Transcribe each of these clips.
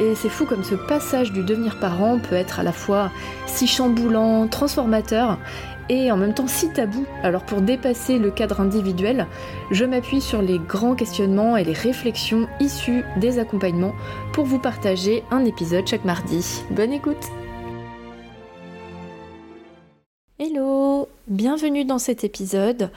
Et c'est fou comme ce passage du devenir parent peut être à la fois si chamboulant, transformateur et en même temps si tabou. Alors pour dépasser le cadre individuel, je m'appuie sur les grands questionnements et les réflexions issues des accompagnements pour vous partager un épisode chaque mardi. Bonne écoute Hello Bienvenue dans cet épisode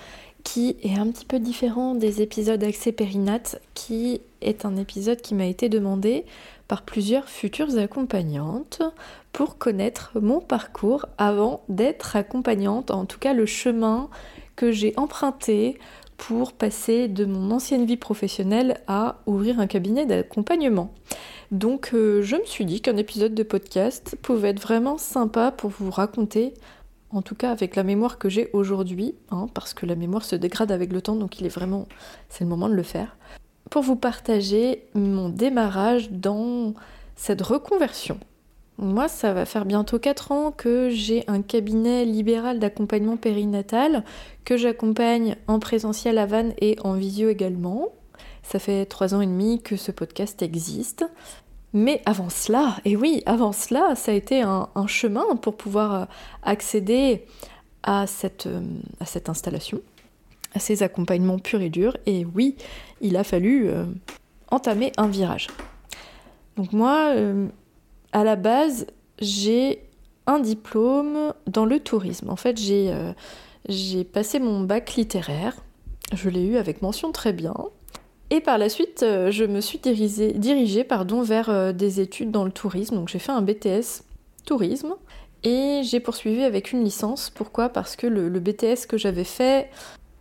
qui est un petit peu différent des épisodes Accès Périnate, qui est un épisode qui m'a été demandé par plusieurs futures accompagnantes pour connaître mon parcours avant d'être accompagnante, en tout cas le chemin que j'ai emprunté pour passer de mon ancienne vie professionnelle à ouvrir un cabinet d'accompagnement. Donc euh, je me suis dit qu'un épisode de podcast pouvait être vraiment sympa pour vous raconter, en tout cas avec la mémoire que j'ai aujourd'hui, hein, parce que la mémoire se dégrade avec le temps, donc il est vraiment, c'est le moment de le faire, pour vous partager mon démarrage dans cette reconversion. Moi, ça va faire bientôt 4 ans que j'ai un cabinet libéral d'accompagnement périnatal que j'accompagne en présentiel à Vannes et en visio également. Ça fait 3 ans et demi que ce podcast existe. Mais avant cela, et oui, avant cela, ça a été un, chemin pour pouvoir accéder à cette, à cette installation à ces accompagnements purs et durs. Et oui, il a fallu euh, entamer un virage. Donc moi, euh, à la base, j'ai un diplôme dans le tourisme. En fait, j'ai euh, passé mon bac littéraire. Je l'ai eu avec mention très bien. Et par la suite, je me suis dirigée, pardon, vers des études dans le tourisme. Donc j'ai fait un BTS tourisme. Et j'ai poursuivi avec une licence. Pourquoi? Parce que le BTS que j'avais fait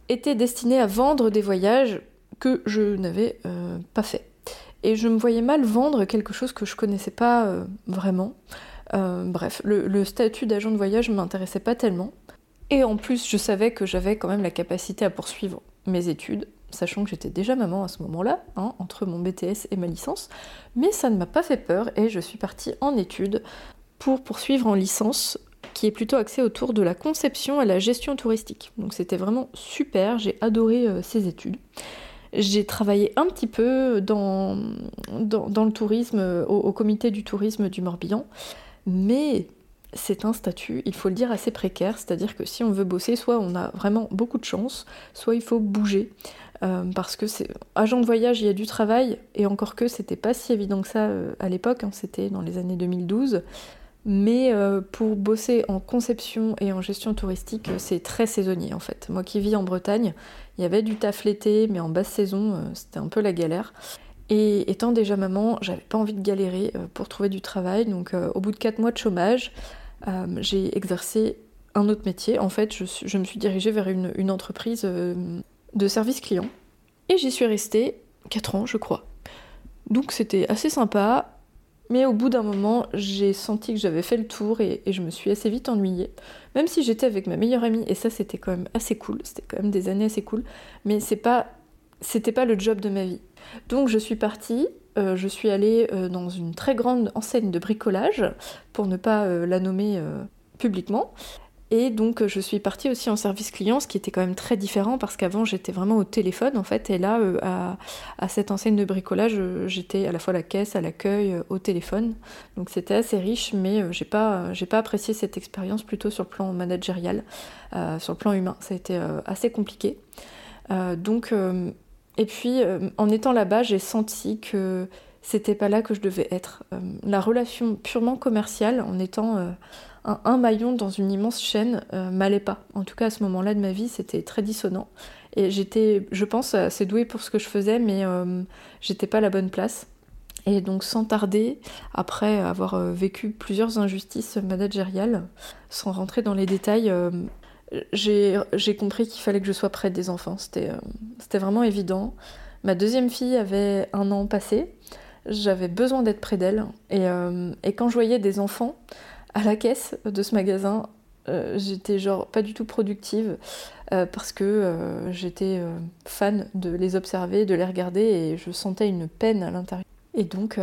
était destiné à vendre des voyages que je n'avais euh, pas fait. Et je me voyais mal vendre quelque chose que je connaissais pas euh, vraiment. Euh, bref, le, statut d'agent de voyage ne m'intéressait pas tellement. Et en plus, je savais que j'avais quand même la capacité à poursuivre mes études, sachant que j'étais déjà maman à ce moment-là, hein, entre mon BTS et ma licence. Mais ça ne m'a pas fait peur et je suis partie en études pour poursuivre en licence qui est plutôt axé autour de la conception et la gestion touristique. Donc c'était vraiment super, j'ai adoré ces études. J'ai travaillé un petit peu dans, dans, le tourisme, euh, au, comité du tourisme du Morbihan, mais c'est un statut, il faut le dire, assez précaire, c'est-à-dire que si on veut bosser, soit on a vraiment beaucoup de chance, soit il faut bouger. Euh, parce que c'est agent de voyage, il y a du travail, et encore que c'était pas si évident que ça à l'époque, hein, c'était dans les années 2012. Mais euh, pour bosser en conception et en gestion touristique, euh, c'est très saisonnier en fait. Moi qui vis en Bretagne, il y avait du taf l'été, mais en basse saison, euh, c'était un peu la galère. Et étant déjà maman, j'avais pas envie de galérer pour trouver du travail. Donc au bout de 4 mois de chômage, j'ai exercé un autre métier. En fait, je, me suis dirigée vers une, une entreprise de service client. Et j'y suis restée 4 ans, je crois. Donc c'était assez sympa. Mais au bout d'un moment, j'ai senti que j'avais fait le tour et, je me suis assez vite ennuyée. Même si j'étais avec ma meilleure amie, et ça c'était quand même assez cool, c'était quand même des années assez cool, mais c'est pas, c'était pas le job de ma vie. Donc je suis partie, euh, je suis allée euh, dans une très grande enseigne de bricolage, pour ne pas euh, la nommer publiquement, et donc je suis partie aussi en service client, ce qui était quand même très différent parce qu'avant j'étais vraiment au téléphone en fait, et là euh, à, cette enseigne de bricolage euh, j'étais à la fois la caisse, à l'accueil, euh, au téléphone. Donc c'était assez riche, mais j'ai pas pas apprécié cette expérience plutôt sur le plan managérial, sur le plan humain. Ça a été assez compliqué. donc et puis en étant là-bas j'ai senti que c'était pas là que je devais être. la relation purement commerciale en étant un, maillon dans une immense chaîne euh, m'allait pas. En tout cas, à ce moment-là de ma vie, c'était très dissonant. Et j'étais, je pense, assez douée pour ce que je faisais, mais euh, j'étais pas à la bonne place. Et donc, sans tarder, après avoir euh, vécu plusieurs injustices managériales, sans rentrer dans les détails, j'ai compris qu'il fallait que je sois près des enfants. C'était vraiment évident. Ma deuxième fille avait un an passé. J'avais besoin d'être près d'elle. Et, et, quand je voyais des enfants à la caisse de ce magasin. j'étais genre pas du tout productive parce que j'étais fan de les observer, de les regarder et je sentais une peine à l'intérieur. Et donc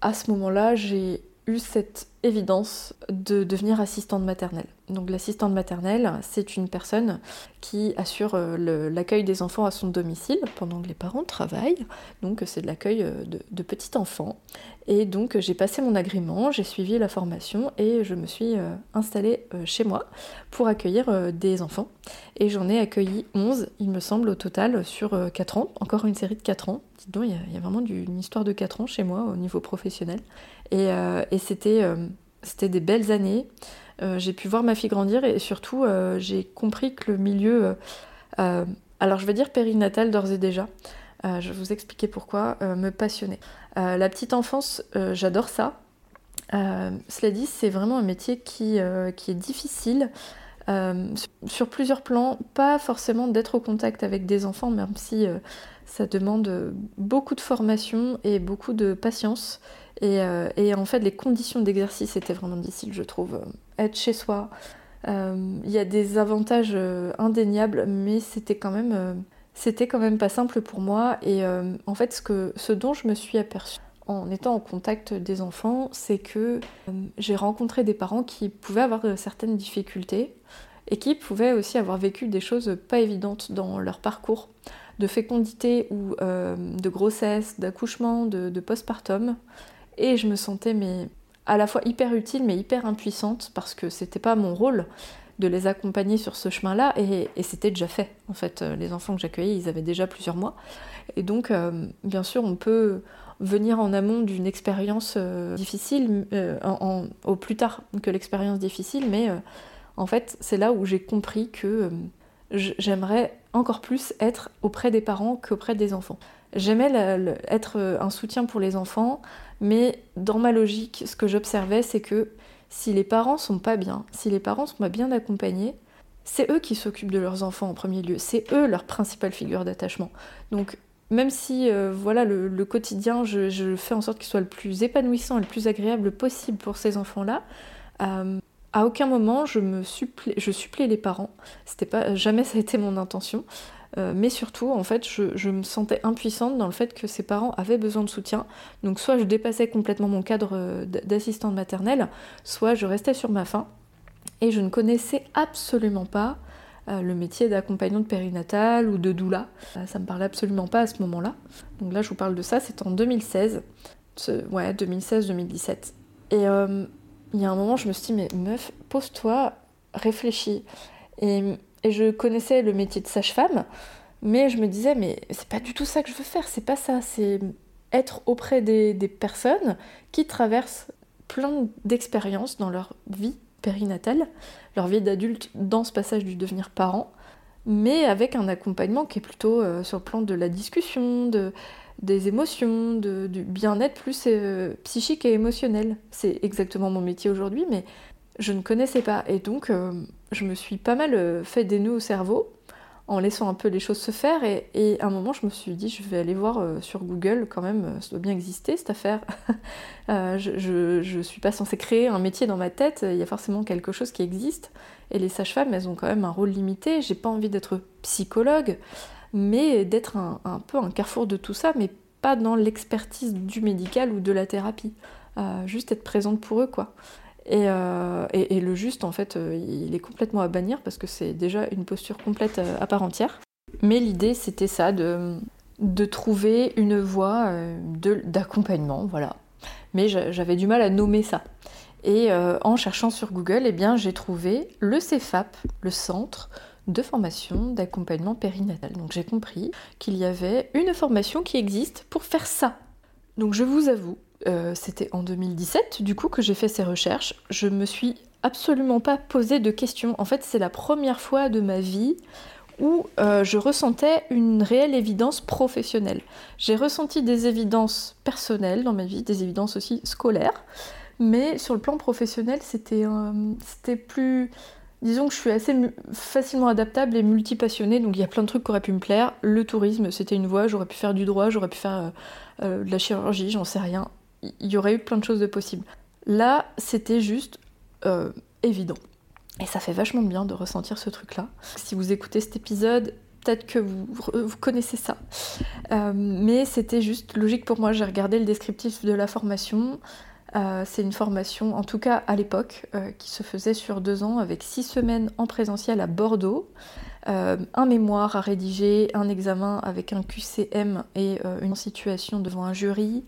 à ce moment-là, j'ai cette évidence de devenir assistante maternelle. Donc l'assistante maternelle, c'est une personne qui assure euh, l'accueil des enfants à son domicile pendant que les parents travaillent. Donc c'est de l'accueil euh, de, petits enfants. Et donc j'ai passé mon agrément, j'ai suivi la formation et je me suis euh, installée chez moi pour accueillir des enfants. Et j'en ai accueilli 11, il me semble, au total sur 4 ans. Encore une série de 4 ans. Dites donc, il y, a, vraiment une histoire de 4 ans chez moi au niveau professionnel. Et, et c'était c'était des belles années. Euh, j'ai pu voir ma fille grandir et surtout euh, j'ai compris que le milieu, euh, alors je vais dire périnatal d'ores et déjà, je vais vous expliquer pourquoi, me passionnait. la petite enfance, j'adore ça. cela dit, c'est vraiment un métier qui, qui est difficile. sur plusieurs plans, pas forcément d'être au contact avec des enfants, même si ça demande beaucoup de formation et beaucoup de patience. Euh, et, en fait, les conditions d'exercice étaient vraiment difficiles, je trouve. Être chez soi, euh, il y a des avantages euh, indéniables, mais c'était quand même, c'était quand même pas simple pour moi. Et en fait, ce dont je me suis aperçue en étant en contact des enfants, c'est que j'ai rencontré des parents qui pouvaient avoir certaines difficultés et qui pouvaient aussi avoir vécu des choses pas évidentes dans leur parcours de fécondité ou de grossesse, d'accouchement, de, de postpartum. Et je me sentais mais à la fois hyper utile mais hyper impuissante parce que c'était pas mon rôle de les accompagner sur ce chemin-là et, c'était déjà fait. En fait, euh, les enfants que j'accueillais, ils avaient déjà plusieurs mois. Et donc, euh, bien sûr, on peut venir en amont d'une expérience euh, difficile, au plus tard que l'expérience difficile, mais en fait, c'est là où j'ai compris que j'aimerais encore plus être auprès des parents qu'auprès des enfants. J'aimais être un soutien pour les enfants, mais dans ma logique, ce que j'observais, c'est que si les parents sont pas bien, si les parents sont pas bien accompagnés, c'est eux qui s'occupent de leurs enfants en premier lieu, c'est eux leur principale figure d'attachement. Donc même si euh, voilà le, quotidien, je, fais en sorte qu'il soit le plus épanouissant et le plus agréable possible pour ces enfants-là, euh, à aucun moment je me supplée, je les parents. C'était pas jamais ça a été mon intention. Euh, mais surtout, en fait, je, me sentais impuissante dans le fait que ses parents avaient besoin de soutien. Donc, soit je dépassais complètement mon cadre euh, d'assistante maternelle, soit je restais sur ma faim. Et je ne connaissais absolument pas euh, le métier d'accompagnante périnatale ou de doula. ça me parlait absolument pas à ce moment-là. Donc là, je vous parle de ça, c'est en 2016. Ouais, 2016-2017. Et il y a un moment, je me suis dit, mais meuf, pose-toi, réfléchis. Et et je connaissais le métier de sage-femme, mais je me disais, mais c'est pas du tout ça que je veux faire, c'est pas ça, c'est être auprès des, personnes qui traversent plein d'expériences dans leur vie périnatale, leur vie d'adulte dans ce passage du devenir parent, mais avec un accompagnement qui est plutôt euh, sur le plan de la discussion, de, des émotions, de, du bien-être plus euh, psychique et émotionnel. C'est exactement mon métier aujourd'hui, mais je ne connaissais pas. Et donc, euh, je me suis pas mal euh, fait des nœuds au cerveau en laissant un peu les choses se faire. Et, à un moment, je me suis dit, je vais aller voir euh, sur Google quand même, ça doit bien exister cette affaire. je, ne suis pas censée créer un métier dans ma tête, il y a forcément quelque chose qui existe. Et les sages-femmes, elles ont quand même un rôle limité. J'ai pas envie d'être psychologue, mais d'être un, un, peu un carrefour de tout ça, mais pas dans l'expertise du médical ou de la thérapie. juste être présente pour eux, quoi. Euh, et, le juste, en fait, euh, il est complètement à bannir parce que c'est déjà une posture complète euh, à part entière. Mais l'idée, c'était ça, de, trouver une voie d'accompagnement, voilà. Mais j'avais du mal à nommer ça. Et en cherchant sur Google, eh bien, j'ai trouvé le CEFAP, le Centre de formation d'accompagnement périnatal. Donc j'ai compris qu'il y avait une formation qui existe pour faire ça. Donc je vous avoue euh, c'était en 2017 du coup que j'ai fait ces recherches. Je me suis absolument pas posé de questions. En fait, c'est la première fois de ma vie où euh, je ressentais une réelle évidence professionnelle. J'ai ressenti des évidences personnelles dans ma vie, des évidences aussi scolaires, mais sur le plan professionnel, c'était plus Disons que je suis assez facilement adaptable et multipassionnée, donc il y a plein de trucs qui auraient pu me plaire. Le tourisme, c'était une voie, j'aurais pu faire du droit, j'aurais pu faire euh, de la chirurgie, j'en sais rien il y aurait eu plein de choses de possibles. Là, c'était juste évident. Et ça fait vachement bien de ressentir ce truc-là. Si vous écoutez cet épisode, peut-être que vous, connaissez ça. mais c'était juste logique pour moi. J'ai regardé le descriptif de la formation. Euh, c'est une formation, en tout cas à l'époque, euh, qui se faisait sur deux ans avec six semaines en présentiel à Bordeaux, euh, un mémoire à rédiger, un examen avec un QCM et une situation devant un jury,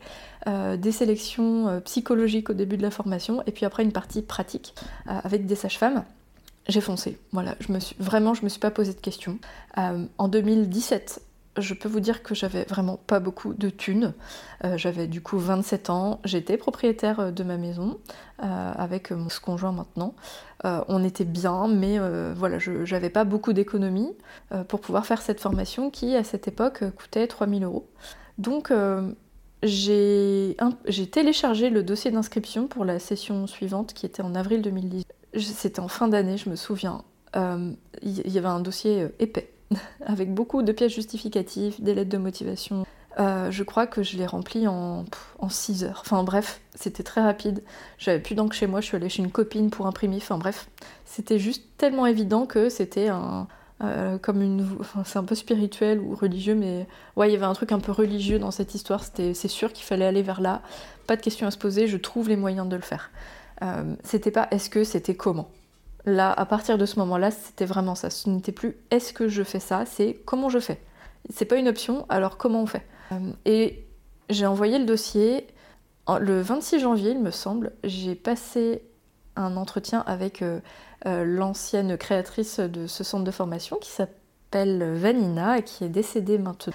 des sélections psychologiques au début de la formation, et puis après une partie pratique avec des sages-femmes. J'ai foncé, voilà, je me suis, vraiment je me suis pas posé de questions. en 2017, je peux vous dire que j'avais vraiment pas beaucoup de thunes. Euh, j'avais du coup 27 ans, j'étais propriétaire euh, de ma maison euh, avec mon conjoint maintenant. on était bien, mais voilà, je j'avais pas beaucoup d'économies pour pouvoir faire cette formation qui à cette époque coûtait 3000 euros. Donc j'ai téléchargé le dossier d'inscription pour la session suivante qui était en avril 2010. C'était en fin d'année, je me souviens. Il y avait un dossier épais avec beaucoup de pièces justificatives, des lettres de motivation. Euh, je crois que je l'ai rempli en, 6 heures. Enfin bref, c'était très rapide. J'avais plus d'encre chez moi, je suis allée chez une copine pour imprimer. Enfin bref, c'était juste tellement évident que c'était un. Euh, comme une. Enfin, c'est un peu spirituel ou religieux, mais ouais, il y avait un truc un peu religieux dans cette histoire. C'est sûr qu'il fallait aller vers là. Pas de questions à se poser, je trouve les moyens de le faire. Euh, c'était pas est-ce que, c'était comment? Là, à partir de ce moment-là, c'était vraiment ça. Ce n'était plus est-ce que je fais ça, c'est comment je fais? C'est pas une option, alors comment on fait euh, Et j'ai envoyé le dossier le 26 janvier, il me semble. J'ai passé un entretien avec euh, euh, l'ancienne créatrice de ce centre de formation qui s'appelle Vanina et qui est décédée maintenant.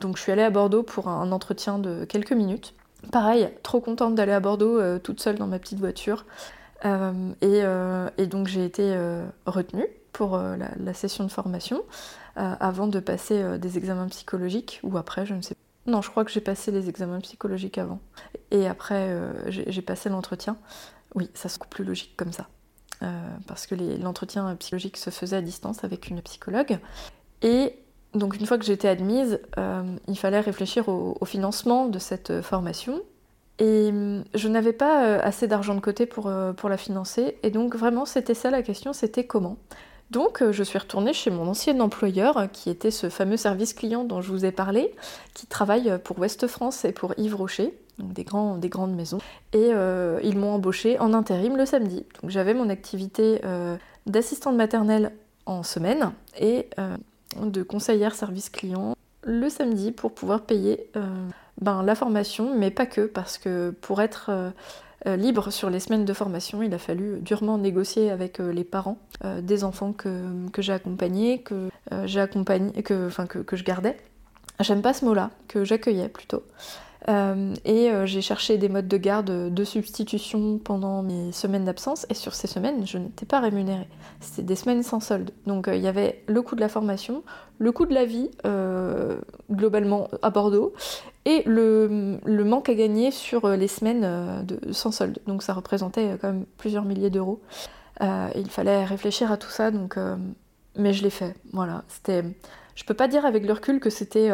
donc je suis allée à Bordeaux pour un entretien de quelques minutes. Pareil, trop contente d'aller à Bordeaux toute seule dans ma petite voiture. Euh, euh, et, donc j'ai été euh, retenue pour la, session de formation avant de passer des examens psychologiques ou après, je ne sais pas. Non, je crois que j'ai passé les examens psychologiques avant. Et après, j'ai passé l'entretien. Oui, ça se coupe plus logique comme ça. parce que l'entretien psychologique se faisait à distance avec une psychologue. Et donc une fois que j'étais admise, il fallait réfléchir au, financement de cette formation. Et hum, je n'avais pas euh, assez d'argent de côté pour, euh, pour la financer. Et donc vraiment, c'était ça la question, c'était comment. Donc euh, je suis retournée chez mon ancien employeur, qui était ce fameux service client dont je vous ai parlé, qui travaille pour Ouest France et pour Yves Rocher, donc des, grands, des grandes maisons. Et ils m'ont embauché en intérim le samedi. Donc j'avais mon activité d'assistante maternelle en semaine et de conseillère service client le samedi pour pouvoir payer ben, la formation, mais pas que, parce que pour être euh, euh, libre sur les semaines de formation, il a fallu durement négocier avec euh, les parents des enfants que, j'ai accompagnés, que j'ai accompagné, que, je gardais. J'aime pas ce mot-là, que j'accueillais plutôt. Euh, et euh, j'ai cherché des modes de garde de substitution pendant mes semaines d'absence et sur ces semaines je n'étais pas rémunérée. C'était des semaines sans solde. Donc euh, il y avait le coût de la formation, le coût de la vie globalement à Bordeaux et le, manque à gagner sur les semaines de, sans solde. Donc ça représentait quand même plusieurs milliers d'euros. il fallait réfléchir à tout ça donc mais je l'ai fait. Voilà, c'était je peux pas dire avec le recul que c'était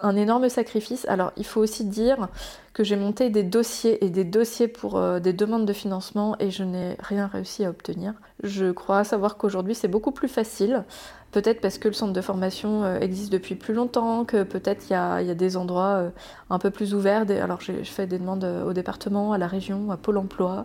un énorme sacrifice. Alors il faut aussi dire que j'ai monté des dossiers et des dossiers pour euh, des demandes de financement et je n'ai rien réussi à obtenir. Je crois savoir qu'aujourd'hui c'est beaucoup plus facile. Peut-être parce que le centre de formation euh, existe depuis plus longtemps, que peut-être il y, a, des endroits euh, un peu plus ouverts. Alors j'ai fait des demandes au département, à la région, à Pôle Emploi.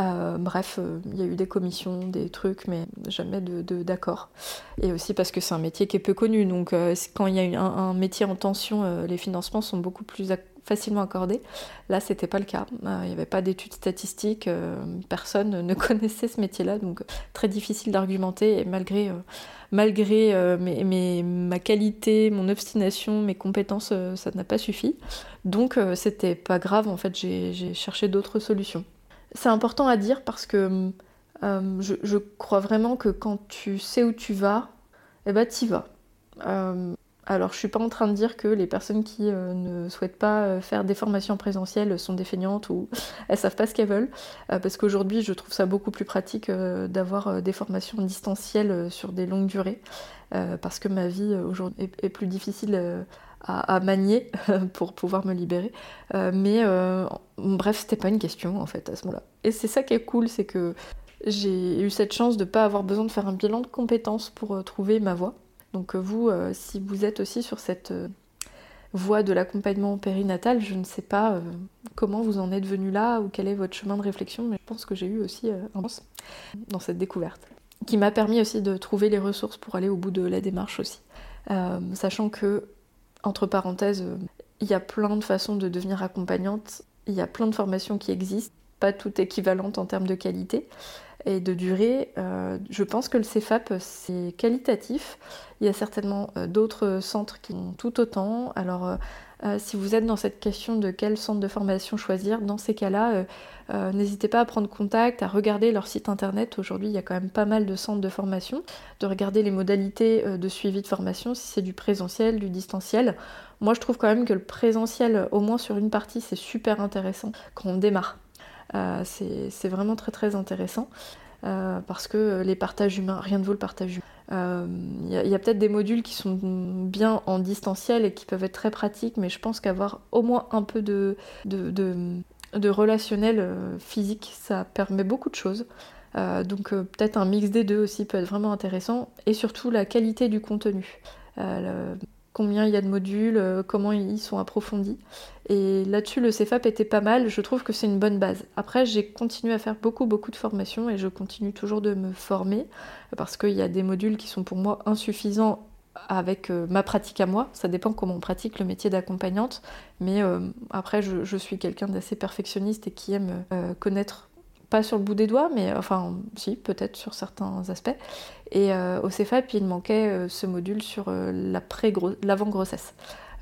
Euh, bref, euh, il y a eu des commissions, des trucs, mais jamais d'accord. De, et aussi parce que c'est un métier qui est peu connu, donc euh, quand il y a un, métier en tension, les financements sont beaucoup plus facilement accordés. Là, c'était pas le cas. Il n'y avait pas d'études statistiques, personne ne connaissait ce métier-là, donc très difficile d'argumenter. Et malgré, malgré ma qualité, mon obstination, mes compétences, ça n'a pas suffi. Donc, c'était pas grave. En fait, j'ai cherché d'autres solutions. C'est important à dire parce que euh, je, crois vraiment que quand tu sais où tu vas, eh ben t'y vas. Euh, alors je suis pas en train de dire que les personnes qui euh, ne souhaitent pas faire des formations présentielles sont des feignantes ou elles savent pas ce qu'elles veulent, parce qu'aujourd'hui je trouve ça beaucoup plus pratique d'avoir des formations distancielles sur des longues durées, parce que ma vie aujourd'hui est, plus difficile à, manier pour pouvoir me libérer. mais bref, c'était pas une question en fait à ce moment-là. Et c'est ça qui est cool, c'est que j'ai eu cette chance de ne pas avoir besoin de faire un bilan de compétences pour trouver ma voie. Donc vous, si vous êtes aussi sur cette voie de l'accompagnement périnatal, je ne sais pas euh, comment vous en êtes venu là ou quel est votre chemin de réflexion, mais je pense que j'ai eu aussi euh, un sens dans cette découverte, qui m'a permis aussi de trouver les ressources pour aller au bout de la démarche aussi. Euh, sachant que, entre parenthèses, il y a plein de façons de devenir accompagnante, il y a plein de formations qui existent, pas toutes équivalentes en termes de qualité et de durée. je pense que le CFAP, c'est qualitatif. Il y a certainement euh, d'autres centres qui ont tout autant. Alors, euh, euh, si vous êtes dans cette question de quel centre de formation choisir, dans ces cas-là, n'hésitez pas à prendre contact, à regarder leur site internet. Aujourd'hui, il y a quand même pas mal de centres de formation, de regarder les modalités de suivi de formation, si c'est du présentiel, du distanciel. Moi, je trouve quand même que le présentiel, au moins sur une partie, c'est super intéressant quand on démarre. c'est vraiment très très intéressant. Euh, parce que les partages humains, rien ne vaut le partage humain. Il euh, y a, peut-être des modules qui sont bien en distanciel et qui peuvent être très pratiques, mais je pense qu'avoir au moins un peu de, relationnel euh, physique, ça permet beaucoup de choses. donc peut-être un mix des deux aussi peut être vraiment intéressant, et surtout la qualité du contenu combien il y a de modules, comment ils sont approfondis. Et là-dessus, le CFAP était pas mal, je trouve que c'est une bonne base. Après, j'ai continué à faire beaucoup, beaucoup de formations et je continue toujours de me former parce qu'il y a des modules qui sont pour moi insuffisants avec euh, ma pratique à moi. Ça dépend comment on pratique le métier d'accompagnante. Mais euh, après, je, suis quelqu'un d'assez perfectionniste et qui aime connaître pas sur le bout des doigts, mais enfin, si, peut-être sur certains aspects. Et euh, au CFAP, il manquait euh, ce module sur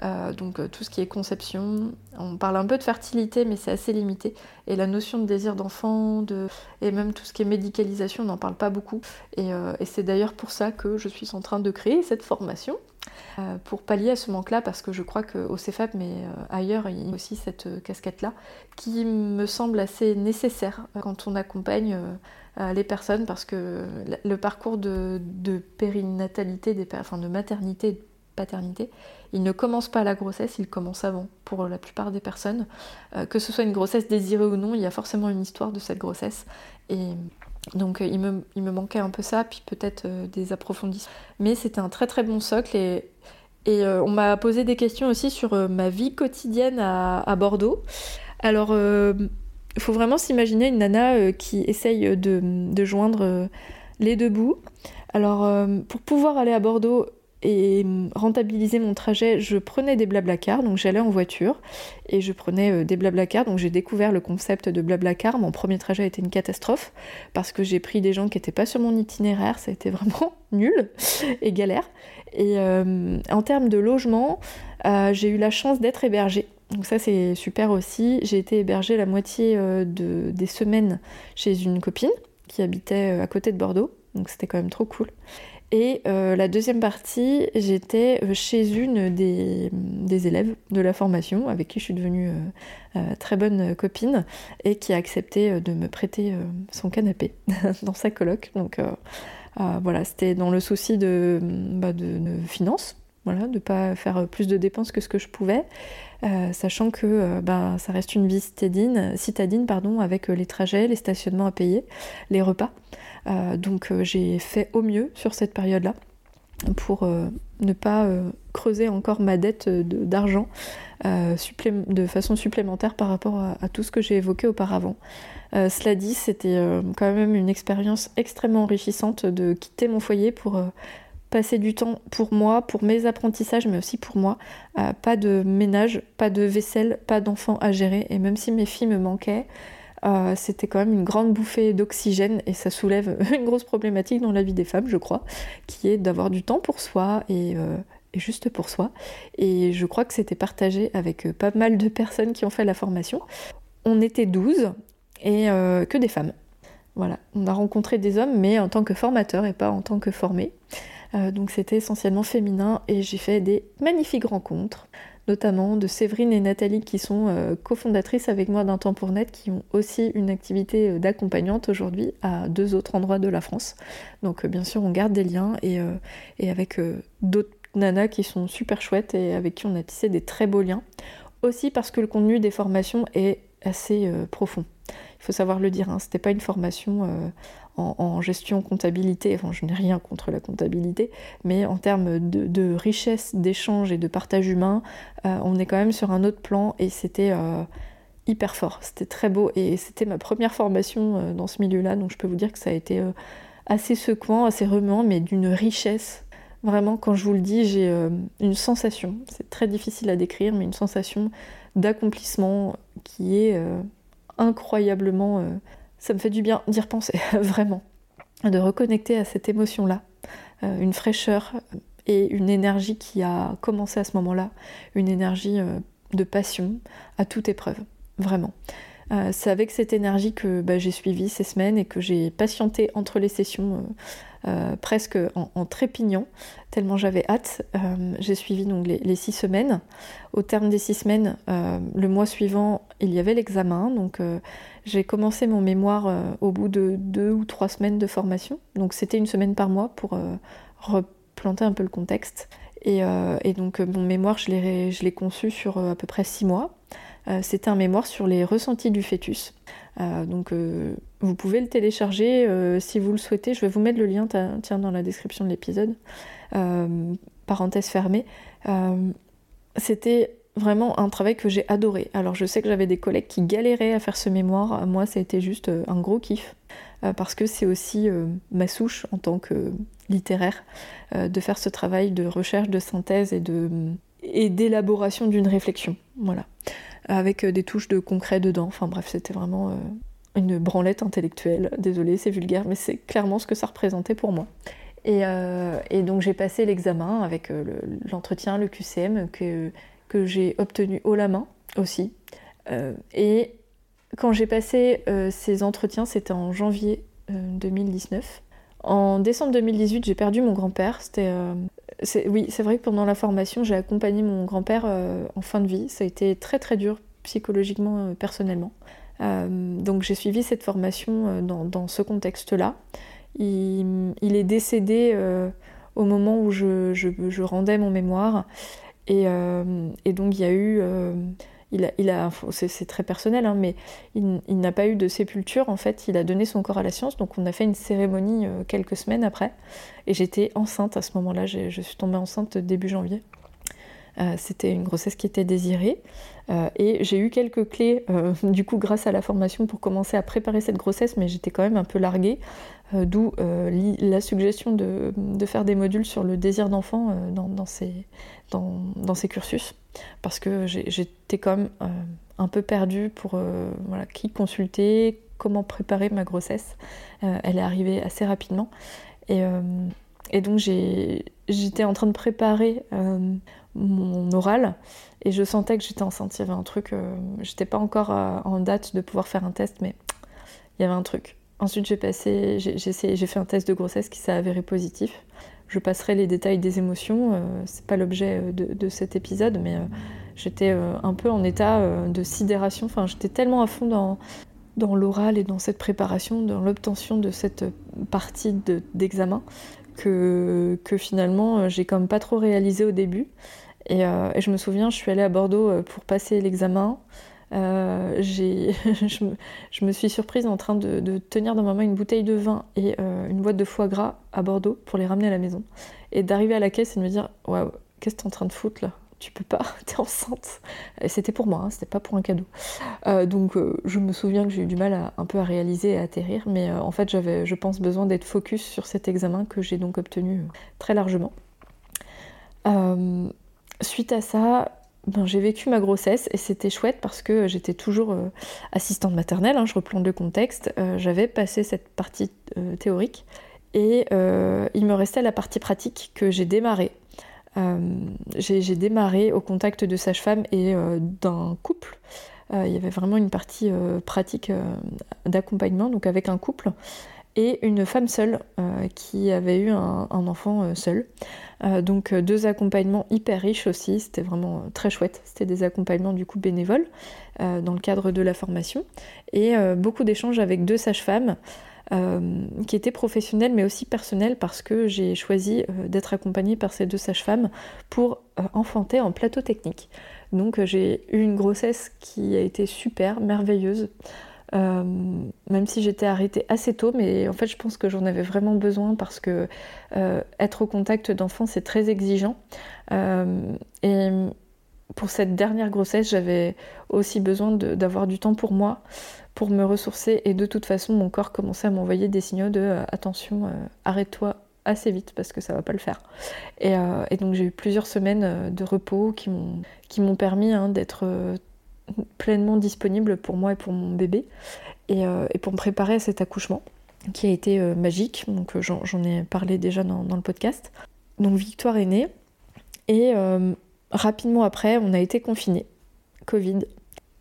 euh, donc tout ce qui est conception, on parle un peu de fertilité, mais c'est assez limité. Et la notion de désir d'enfant, de... et même tout ce qui est médicalisation, on n'en parle pas beaucoup. Et, et c'est d'ailleurs pour ça que je suis en train de créer cette formation euh, pour pallier à ce manque-là, parce que je crois qu'au CFAP, mais euh, ailleurs, il y a aussi cette euh, casquette-là, qui me semble assez nécessaire quand on accompagne les personnes, parce que le parcours de, périnatalité, enfin de maternité et de paternité, il ne commence pas à la grossesse, il commence avant, pour la plupart des personnes. que ce soit une grossesse désirée ou non, il y a forcément une histoire de cette grossesse. Et donc euh, il me, manquait un peu ça, puis peut-être euh, des approfondissements. Mais c'était un très très bon socle et, euh, on m'a posé des questions aussi sur ma vie quotidienne à, Bordeaux. Alors il faut vraiment s'imaginer une nana qui essaye de joindre les deux bouts. Alors pour pouvoir aller à Bordeaux, et rentabiliser mon trajet, je prenais des blablacar, donc j'allais en voiture et je prenais euh, des blablacar, donc j'ai découvert le concept de blablacar. Mon premier trajet a été une catastrophe parce que j'ai pris des gens qui n'étaient pas sur mon itinéraire, ça a été vraiment nul et galère. Et euh, en termes de logement, euh, j'ai eu la chance d'être hébergée. Donc ça c'est super aussi. J'ai été hébergée la moitié de, des semaines chez une copine qui habitait à côté de Bordeaux, donc c'était quand même trop cool. Et euh, la deuxième partie, j'étais euh, chez une des, élèves de la formation avec qui je suis devenue euh, très bonne copine et qui a accepté de me prêter son canapé dans sa coloc. Donc voilà, c'était dans le souci de, bah, de, finances, voilà, de ne pas faire plus de dépenses que ce que je pouvais, sachant que bah, ça reste une vie citadine, citadine pardon, avec les trajets, les stationnements à payer, les repas. Euh, donc euh, j'ai fait au mieux sur cette période-là pour euh, ne pas creuser encore ma dette d'argent de façon supplémentaire par rapport à, tout ce que j'ai évoqué auparavant. cela dit, c'était quand même une expérience extrêmement enrichissante de quitter mon foyer pour passer du temps pour moi, pour mes apprentissages, mais aussi pour moi. pas de ménage, pas de vaisselle, pas d'enfants à gérer. Et même si mes filles me manquaient, euh, c'était quand même une grande bouffée d'oxygène et ça soulève une grosse problématique dans la vie des femmes, je crois, qui est d'avoir du temps pour soi et, euh, juste pour soi. Et je crois que c'était partagé avec euh, pas mal de personnes qui ont fait la formation. On était 12 et que des femmes. Voilà, on a rencontré des hommes, mais en tant que formateur et pas en tant que formé. donc c'était essentiellement féminin et j'ai fait des magnifiques rencontres notamment de Séverine et Nathalie qui sont euh, cofondatrices avec moi d'un temps pour net, qui ont aussi une activité euh, d'accompagnante aujourd'hui à deux autres endroits de la France. Donc euh, bien sûr on garde des liens et, avec d'autres nanas qui sont super chouettes et avec qui on a tissé des très beaux liens. Aussi parce que le contenu des formations est assez profond. Faut savoir le dire, hein, c'était pas une formation en, gestion comptabilité, enfin je n'ai rien contre la comptabilité, mais en termes de, richesse d'échange et de partage humain, euh, on est quand même sur un autre plan et c'était euh, hyper fort, c'était très beau et c'était ma première formation euh, dans ce milieu-là, donc je peux vous dire que ça a été assez secouant, assez remuant, mais d'une richesse. Vraiment, quand je vous le dis, j'ai une sensation, c'est très difficile à décrire, mais une sensation d'accomplissement qui est incroyablement ça me fait du bien d'y repenser, vraiment. De reconnecter à cette émotion-là, euh, une fraîcheur et une énergie qui a commencé à ce moment-là, une énergie euh, de passion à toute épreuve, vraiment. Euh, c'est avec cette énergie que bah, j'ai suivi ces semaines et que j'ai patienté entre les sessions presque en, trépignant, tellement j'avais hâte. j'ai suivi donc les, six semaines. Au terme des six semaines, le mois suivant, il y avait l'examen, donc j'ai commencé mon mémoire euh, au bout de deux ou trois semaines de formation. Donc c'était une semaine par mois pour euh, replanter un peu le contexte. Et, euh, donc mon mémoire, je l'ai conçu sur à peu près six mois. C'était un mémoire sur les ressentis du fœtus. donc vous pouvez le télécharger si vous le souhaitez. Je vais vous mettre le lien tiens, dans la description de l'épisode. parenthèse fermée. c'était vraiment un travail que j'ai adoré. Alors je sais que j'avais des collègues qui galéraient à faire ce mémoire, moi ça a été juste euh, un gros kiff, euh, parce que c'est aussi euh, ma souche en tant que littéraire, de faire ce travail de recherche, de synthèse et et d'élaboration d'une réflexion, voilà, avec des touches de concret dedans. Enfin bref, c'était vraiment une branlette intellectuelle. Désolée, c'est vulgaire, mais c'est clairement ce que ça représentait pour moi. Et, et donc j'ai passé l'examen avec l'entretien, le QCM, que que j'ai obtenu haut la main aussi. Euh, et quand j'ai passé euh, ces entretiens, c'était en janvier 2019. Euh, en décembre 2018, j'ai perdu mon grand-père. C'était, oui, c'est vrai que pendant la formation, j'ai accompagné mon grand-père en fin de vie. Ça a été très très dur psychologiquement, personnellement. donc j'ai suivi cette formation dans, ce contexte-là. Il, est décédé au moment où je, rendais mon mémoire. Euh, et, donc il y a eu euh, il a, il a c'est très personnel, hein, mais il, n'a pas eu de sépulture en fait. Il a donné son corps à la science, donc on a fait une cérémonie euh, quelques semaines après. Et j'étais enceinte à ce moment-là. Je suis tombée enceinte début janvier. C'était une grossesse qui était désirée. et j'ai eu quelques clés, du coup, grâce à la formation pour commencer à préparer cette grossesse, mais j'étais quand même un peu larguée. Euh, d'où euh, la suggestion de, faire des modules sur le désir d'enfant euh, dans, ces, cursus. Parce que j'étais quand même un peu perdue pour qui consulter, comment préparer ma grossesse. elle est arrivée assez rapidement. Et, et donc j'étais en train de préparer mon oral et je sentais que j'étais enceinte. Il y avait un truc, j'étais pas encore en date de pouvoir faire un test, mais il y avait un truc. Ensuite, j'ai passé, j'ai fait un test de grossesse qui s'est avéré positif. Je passerai les détails des émotions, euh, c'est pas l'objet euh, de, cet épisode, mais euh, j'étais un peu en état de sidération. Enfin, j'étais tellement à fond dans, l'oral et dans cette préparation, dans l'obtention de cette partie d'examen, que, finalement j'ai comme pas trop réalisé au début. Et, je me souviens, je suis allée à Bordeaux pour passer l'examen. Euh, je, me, suis surprise en train de, tenir dans ma main une bouteille de vin et euh, une boîte de foie gras à Bordeaux pour les ramener à la maison. Et d'arriver à la caisse et de me dire Waouh, qu'est-ce que t'es en train de foutre là? Tu peux pas, t'es enceinte. C'était pour moi, hein, c'était pas pour un cadeau. Euh, donc je me souviens que j'ai eu du mal à, un peu à réaliser et à atterrir, mais en fait j'avais, je pense, besoin d'être focus sur cet examen que j'ai donc obtenu très largement. suite à ça, ben, j'ai vécu ma grossesse et c'était chouette parce que j'étais toujours euh, assistante maternelle, hein, je replonge le contexte, euh, j'avais passé cette partie euh, théorique et il me restait la partie pratique que j'ai démarré. j'ai démarré au contact de sage-femme et d'un couple. il y avait vraiment une partie pratique d'accompagnement, donc avec un couple et une femme seule qui avait eu un, enfant seul. Euh, donc euh, deux accompagnements hyper riches aussi, c'était vraiment euh, très chouette. C'était des accompagnements du coup bénévoles dans le cadre de la formation et beaucoup d'échanges avec deux sages-femmes qui était professionnelle mais aussi personnelle parce que j'ai choisi d'être accompagnée par ces deux sages-femmes pour enfanter en plateau technique. Donc j'ai eu une grossesse qui a été super, merveilleuse. Euh, même si j'étais arrêtée assez tôt, mais en fait je pense que j'en avais vraiment besoin parce que euh, être au contact d'enfants c'est très exigeant. Euh, et pour cette dernière grossesse, j'avais aussi besoin d'avoir du temps pour moi, pour me ressourcer. Et de toute façon, mon corps commençait à m'envoyer des signaux de attention, arrête-toi assez vite parce que ça va pas le faire. Et, donc j'ai eu plusieurs semaines de repos qui m'ont permis hein, d'être pleinement disponible pour moi et pour mon bébé euh, et, pour me préparer à cet accouchement qui a été euh, magique. Donc euh, j'en ai parlé déjà dans, le podcast. Donc Victoire est née et rapidement après on a été confinés, Covid.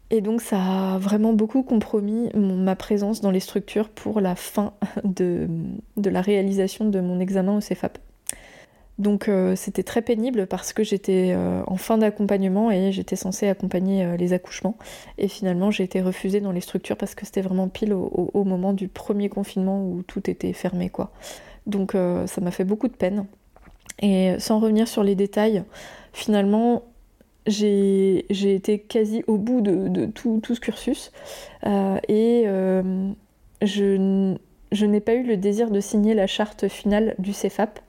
Et donc ça a vraiment beaucoup compromis ma présence dans les structures pour la fin de, de la réalisation de mon examen au CFAP. Donc euh, c'était très pénible parce que j'étais euh, en fin d'accompagnement et j'étais censée accompagner euh, les accouchements. Et finalement j'ai été refusée dans les structures parce que c'était vraiment pile au, moment du premier confinement où tout était fermé quoi. Donc ça m'a fait beaucoup de peine. Et sans revenir sur les détails, finalement j'ai été quasi au bout de, tout, tout, ce cursus. et je je n'ai pas eu le désir de signer la charte finale du CEFAP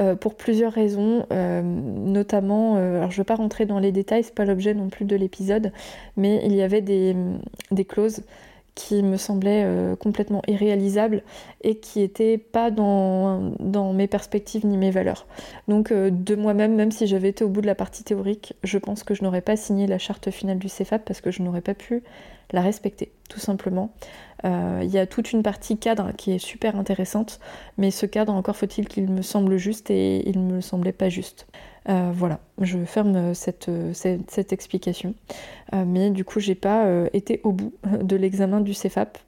euh, pour plusieurs raisons, euh, notamment, euh, alors je ne vais pas rentrer dans les détails, c'est pas l'objet non plus de l'épisode, mais il y avait des, clauses qui me semblaient complètement irréalisables et qui n'étaient pas dans, dans, mes perspectives ni mes valeurs. Donc de moi-même, même si j'avais été au bout de la partie théorique, je pense que je n'aurais pas signé la charte finale du CEFAP parce que je n'aurais pas pu la respecter, tout simplement. Euh, il y a toute une partie cadre qui est super intéressante, mais ce cadre, encore faut-il qu'il me semble juste et il ne me semblait pas juste. Euh, voilà, je ferme cette, explication. Euh, mais du coup, j'ai pas été au bout de l'examen du CEFAP.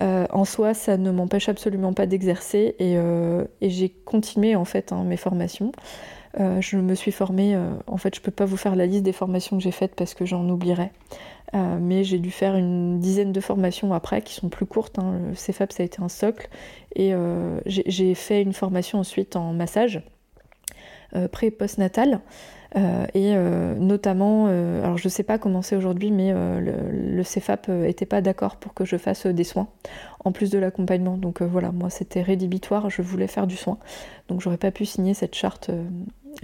en soi, ça ne m'empêche absolument pas d'exercer et, j'ai continué en fait hein, mes formations. Je me suis formée, en fait, je peux pas vous faire la liste des formations que j'ai faites parce que j'en oublierais. Euh, mais j'ai dû faire une dizaine de formations après qui sont plus courtes. Hein. Le CFAP, ça a été un socle. Et euh, j'ai fait une formation ensuite en massage euh, pré- et notamment, alors je ne sais pas comment c'est aujourd'hui, mais le, CFAP n'était pas d'accord pour que je fasse des soins en plus de l'accompagnement. Donc voilà, moi c'était rédhibitoire, je voulais faire du soin. Donc j'aurais pas pu signer cette charte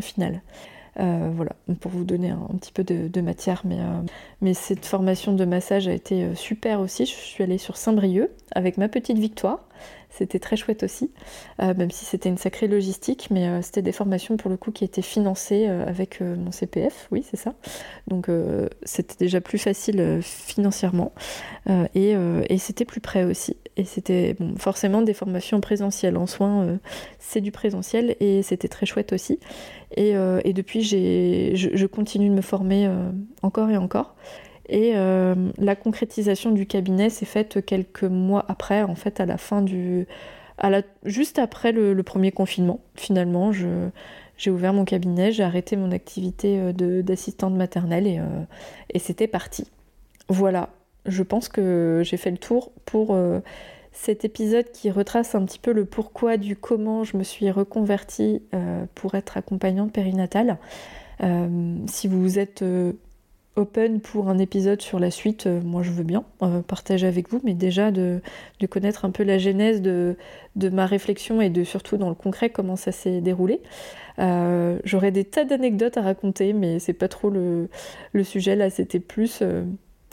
finale. Euh, voilà, pour vous donner un, petit peu de, matière. Mais, euh, mais, cette formation de massage a été euh, super aussi. Je suis allée sur Saint-Brieuc avec ma petite victoire. C'était très chouette aussi, même si c'était une sacrée logistique, mais c'était des formations pour le coup qui étaient financées avec mon CPF, oui c'est ça. Donc c'était déjà plus facile financièrement et, et c'était plus près aussi. Et c'était bon, forcément des formations présentielles en soins, c'est du présentiel et c'était très chouette aussi. Euh, et, depuis, je, je, continue de me former euh, encore et encore. Et euh, la concrétisation du cabinet s'est faite quelques mois après, en fait, à la fin du. À la, juste après le, premier confinement, finalement, j'ai ouvert mon cabinet, j'ai arrêté mon activité d'assistante maternelle et, et c'était parti. Voilà, je pense que j'ai fait le tour pour cet épisode qui retrace un petit peu le pourquoi du comment je me suis reconvertie euh, pour être accompagnante périnatale. Euh, si vous êtes euh, open pour un épisode sur la suite, moi je veux bien partager avec vous, mais déjà de, connaître un peu la genèse de, ma réflexion et de surtout dans le concret comment ça s'est déroulé. J'aurais des tas d'anecdotes à raconter, mais c'est pas trop le sujet là, c'était plus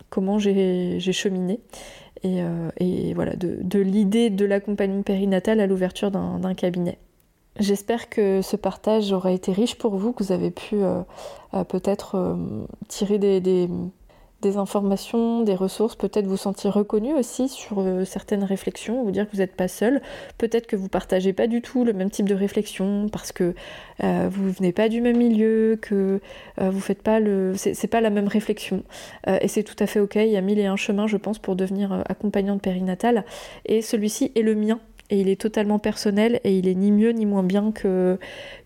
comment j'ai cheminé. Euh, et, voilà, de, l'idée de l'accompagnement périnatal à l'ouverture d'un cabinet. J'espère que ce partage aura été riche pour vous, que vous avez pu euh, euh, peut-être tirer des informations, des ressources, peut-être vous sentir reconnu aussi sur euh, certaines réflexions, vous dire que vous n'êtes pas seul, peut-être que vous partagez pas du tout le même type de réflexion parce que euh, vous venez pas du même milieu, que euh, vous faites pas le, c'est pas la même réflexion et c'est tout à fait ok. Il y a mille et un chemins, je pense, pour devenir accompagnante périnatale et celui-ci est le mien et il est totalement personnel et il est ni mieux ni moins bien que,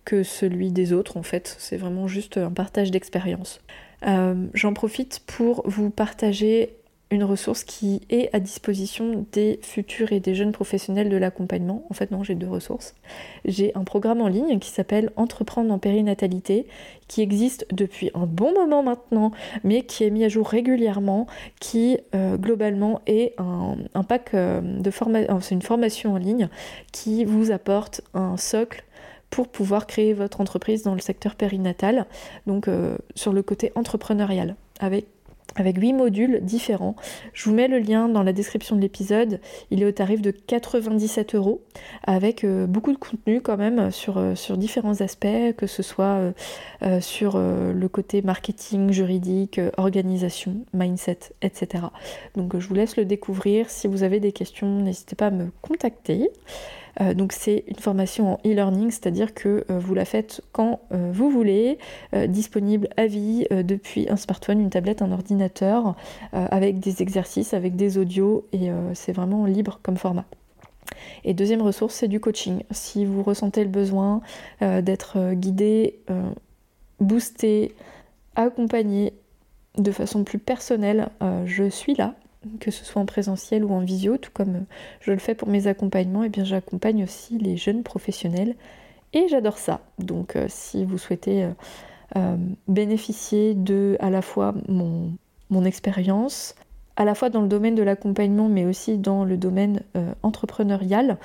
que celui des autres en fait. C'est vraiment juste un partage d'expérience. Euh, j'en profite pour vous partager une ressource qui est à disposition des futurs et des jeunes professionnels de l'accompagnement. En fait, non, j'ai deux ressources. J'ai un programme en ligne qui s'appelle Entreprendre en périnatalité, qui existe depuis un bon moment maintenant, mais qui est mis à jour régulièrement, qui euh, globalement est un, pack euh, de une formation en ligne qui vous apporte un socle pour pouvoir créer votre entreprise dans le secteur périnatal, donc euh, sur le côté entrepreneurial, avec avec 8 modules différents. Je vous mets le lien dans la description de l'épisode. Il est au tarif de 97 euros avec euh, beaucoup de contenu quand même sur, euh, différents aspects, que ce soit sur le côté marketing, juridique, organisation, mindset, etc. Donc je vous laisse le découvrir. Si vous avez des questions, n'hésitez pas à me contacter. Euh, donc c'est une formation en e-learning, c'est-à-dire que euh, vous la faites quand euh, vous voulez, disponible à vie depuis un smartphone, une tablette, un ordinateur, avec des exercices, avec des audios, et c'est vraiment libre comme format. Et deuxième ressource, c'est du coaching. Si vous ressentez le besoin d'être guidé, boosté, accompagné de façon plus personnelle, je suis là que ce soit en présentiel ou en visio, tout comme je le fais pour mes accompagnements, et eh bien j'accompagne aussi les jeunes professionnels et j'adore ça. Donc euh, si vous souhaitez euh, euh, bénéficier de à la fois mon, mon expérience, à la fois dans le domaine de l'accompagnement mais aussi dans le domaine entrepreneurial,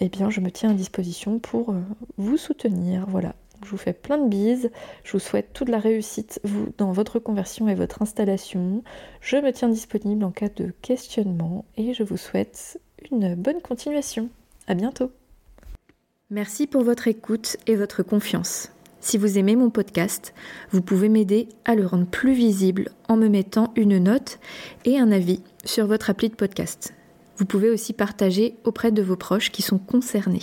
eh bien je me tiens à disposition pour vous soutenir. Voilà, je vous fais plein de bises. Je vous souhaite toute la réussite dans votre conversion et votre installation. Je me tiens disponible en cas de questionnement et je vous souhaite une bonne continuation. À bientôt. Merci pour votre écoute et votre confiance. Si vous aimez mon podcast, vous pouvez m'aider à le rendre plus visible en me mettant une note et un avis sur votre appli de podcast. Vous pouvez aussi partager auprès de vos proches qui sont concernés.